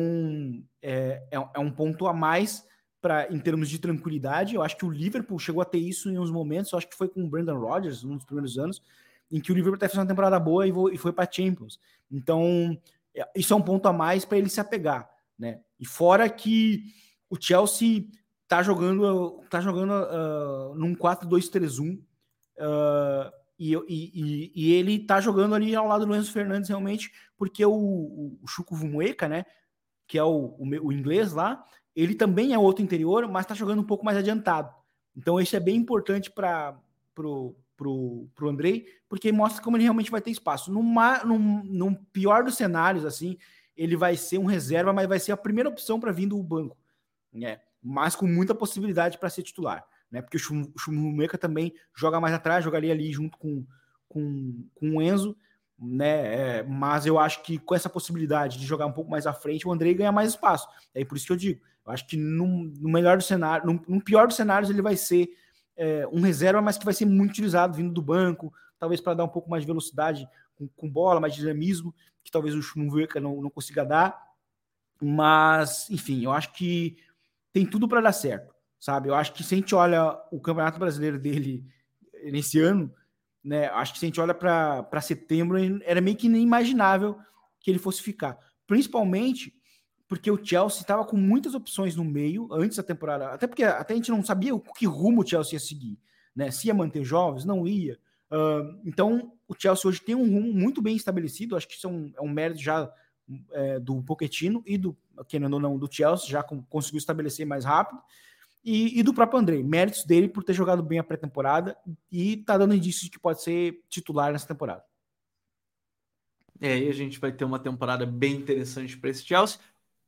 S2: é, é, é um ponto a mais para em termos de tranquilidade. Eu acho que o Liverpool chegou a ter isso em uns momentos. Eu acho que foi com o Brandon Rodgers, num dos primeiros anos, em que o Liverpool até fez uma temporada boa e, e foi para Champions. Então é- isso é um ponto a mais para ele se apegar, né? E fora que o Chelsea tá jogando tá jogando ah, num 4-2-3-1 ah, e, e, e- ele tá jogando ali ao lado do Enzo Fernandes realmente porque o, o, Chuco Vumueca, né que é o, o, o inglês lá ele também é outro interior mas tá jogando um pouco mais adiantado então isso é bem importante para pro, pro, pro Andrei porque mostra como ele realmente vai ter espaço no, num, num pior dos cenários assim ele vai ser um reserva mas vai ser a primeira opção para vir do banco né? mas com muita possibilidade para ser titular, né? Porque o Chum- o Chumumeca também joga mais atrás, jogaria ali junto com, com, com o Enzo, né? É, mas eu acho que com essa possibilidade de jogar um pouco mais à frente, o Andrei ganha mais espaço. É por isso que eu digo, eu acho que no, no melhor do cenário, no, no pior dos cenários, ele vai ser é, um reserva, mas que vai ser muito utilizado vindo do banco, talvez para dar um pouco mais de velocidade com, com bola, mais dinamismo, que talvez o Chumumeca não, não consiga dar. Mas, enfim, eu acho que tem tudo para dar certo, sabe? Eu acho que se a gente olha o Campeonato Brasileiro dele nesse ano, né? Acho que se a gente olha para setembro, era meio que inimaginável que ele fosse ficar. Principalmente porque o Chelsea estava com muitas opções no meio antes da temporada, até porque até a gente não sabia o que rumo o Chelsea ia seguir, né? Se ia manter jovens, não ia. Uh, então o Chelsea hoje tem um rumo muito bem estabelecido. Acho que isso é um, é um mérito já é, do Pochettino e do, querendo ou não, do Chelsea, já com, conseguiu estabelecer mais rápido, e, e, do próprio Andrei, méritos dele por ter jogado bem a pré-temporada e tá dando indícios de que pode ser titular nessa temporada.
S1: É, aí a gente vai ter uma temporada bem interessante para esse Chelsea.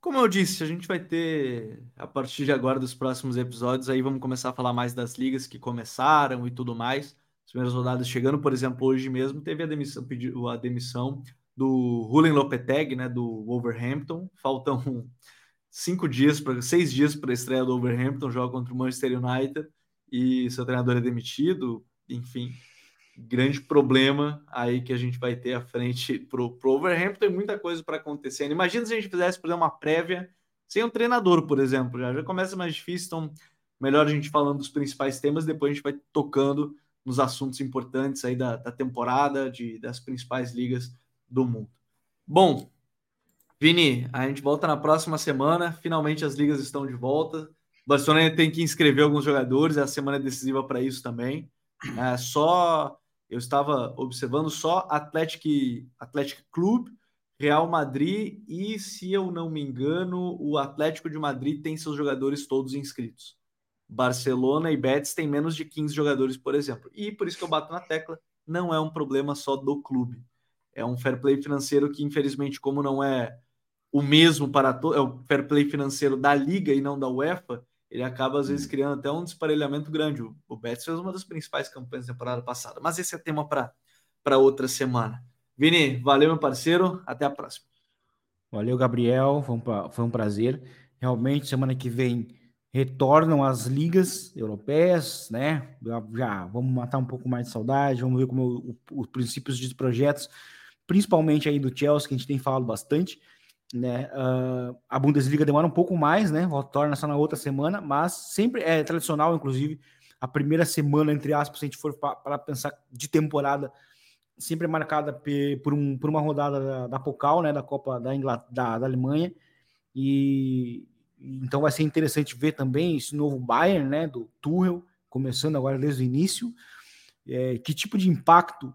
S1: Como eu disse, a gente vai ter, a partir de agora, dos próximos episódios, aí vamos começar a falar mais das ligas que começaram e tudo mais. As primeiras rodadas chegando, por exemplo, hoje mesmo teve a demissão, pediu a demissão do Julen Lopetegui, né, do Wolverhampton. Faltam cinco dias, para seis dias para a estreia do Wolverhampton, joga contra o Manchester United e seu treinador é demitido. Enfim, grande problema aí que a gente vai ter à frente pro, pro Wolverhampton. Tem muita coisa para acontecer. Imagina se a gente fizesse, por uma prévia sem um treinador, por exemplo. Já, já começa mais difícil, então melhor a gente falando dos principais temas, depois a gente vai tocando nos assuntos importantes aí da, da temporada, de, das principais ligas do mundo. Bom, Vini, a gente volta na próxima semana. Finalmente as ligas estão de volta. O Barcelona tem que inscrever alguns jogadores, a semana é decisiva para isso também. É, só eu estava observando só Atlético, Atlético Clube, Real Madrid e, se eu não me engano, o Atlético de Madrid tem seus jogadores todos inscritos. Barcelona e Betis têm menos de 15 jogadores, por exemplo. E por isso que eu bato na tecla, não é um problema só do clube. É um fair play financeiro que, infelizmente, como não é o mesmo para todos, é o fair play financeiro da Liga e não da UEFA, ele acaba às vezes hum. criando até um desparelhamento grande. O, o Betis fez uma das principais campanhas da temporada passada, mas esse é tema para outra semana. Vini, valeu, meu parceiro. Até a próxima.
S2: Valeu, Gabriel. Foi um, foi um prazer. Realmente, semana que vem retornam as ligas europeias, né? Já, vamos matar um pouco mais de saudade, vamos ver como os princípios de projetos, principalmente aí do Chelsea, que a gente tem falado bastante né? Uh, a Bundesliga demora um pouco mais, né? Torna só na outra semana, mas sempre é tradicional, inclusive, a primeira semana, entre aspas, se a gente for para pensar de temporada, sempre é marcada por, um, por uma rodada da, da Pokal, né? Da Copa da, da, da Alemanha. E então vai ser interessante ver também esse novo Bayern, né? Do Tuchel, começando agora desde o início. É, que tipo de impacto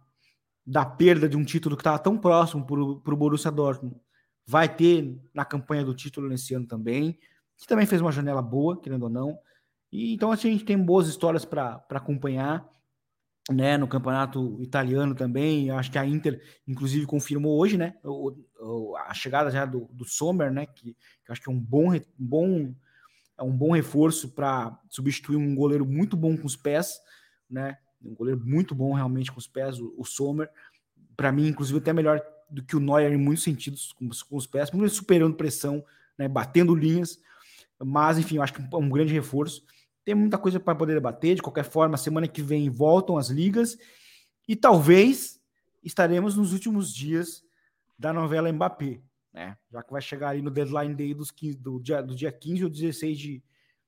S2: da perda de um título que estava tão próximo para o Borussia Dortmund vai ter na campanha do título nesse ano também, que também fez uma janela boa, querendo ou não. E então assim, a gente tem boas histórias para acompanhar, né, no campeonato italiano também. Acho que a Inter, inclusive, confirmou hoje, né, o, o, a chegada já do, do Sommer, né, que, que acho que é um bom, bom é um bom reforço para substituir um goleiro muito bom com os pés, né? Um goleiro muito bom realmente com os pés, o, o Sommer. Para mim, inclusive, até melhor do que o Neuer em muitos sentidos, com, com os pés, superando pressão, né, batendo linhas. Mas, enfim, eu acho que é um grande reforço. Tem muita coisa para poder debater. De qualquer forma, semana que vem voltam as ligas e talvez estaremos nos últimos dias da novela Mbappé, né? Já que vai chegar ali no deadline day dos 15, do, dia, do dia 15 ou 16 de,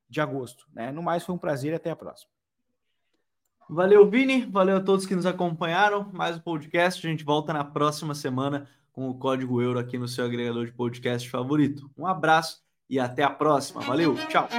S2: de agosto. Né? No mais, foi um prazer e até a próxima.
S1: Valeu, Vini. Valeu a todos que nos acompanharam. Mais um podcast. A gente volta na próxima semana com o código euro aqui no seu agregador de podcast favorito. Um abraço e até a próxima. Valeu, tchau.